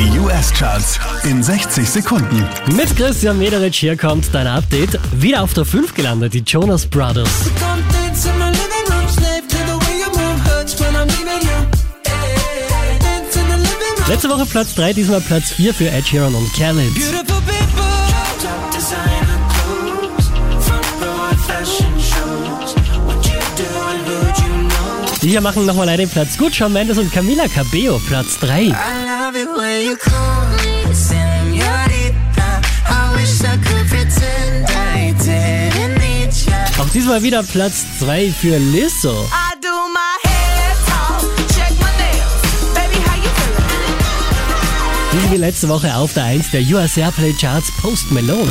Die US-Charts in 60 Sekunden. Mit Christian Mederich hier kommt dein Update. Wieder auf der 5 gelandet, die Jonas Brothers. Letzte Woche Platz 3, diesmal Platz 4 für Ed Sheeran und Khaled. Hier machen nochmal einen Platz gut. Shawn Mendes und Camila Cabello, Platz 3. I love it when you call me señorita. I wish I could pretend I didn't need ya. Auch diesmal wieder Platz 2 für Lizzo. Die wie letzte Woche auf der 1 der US Airplay Charts Post Malone.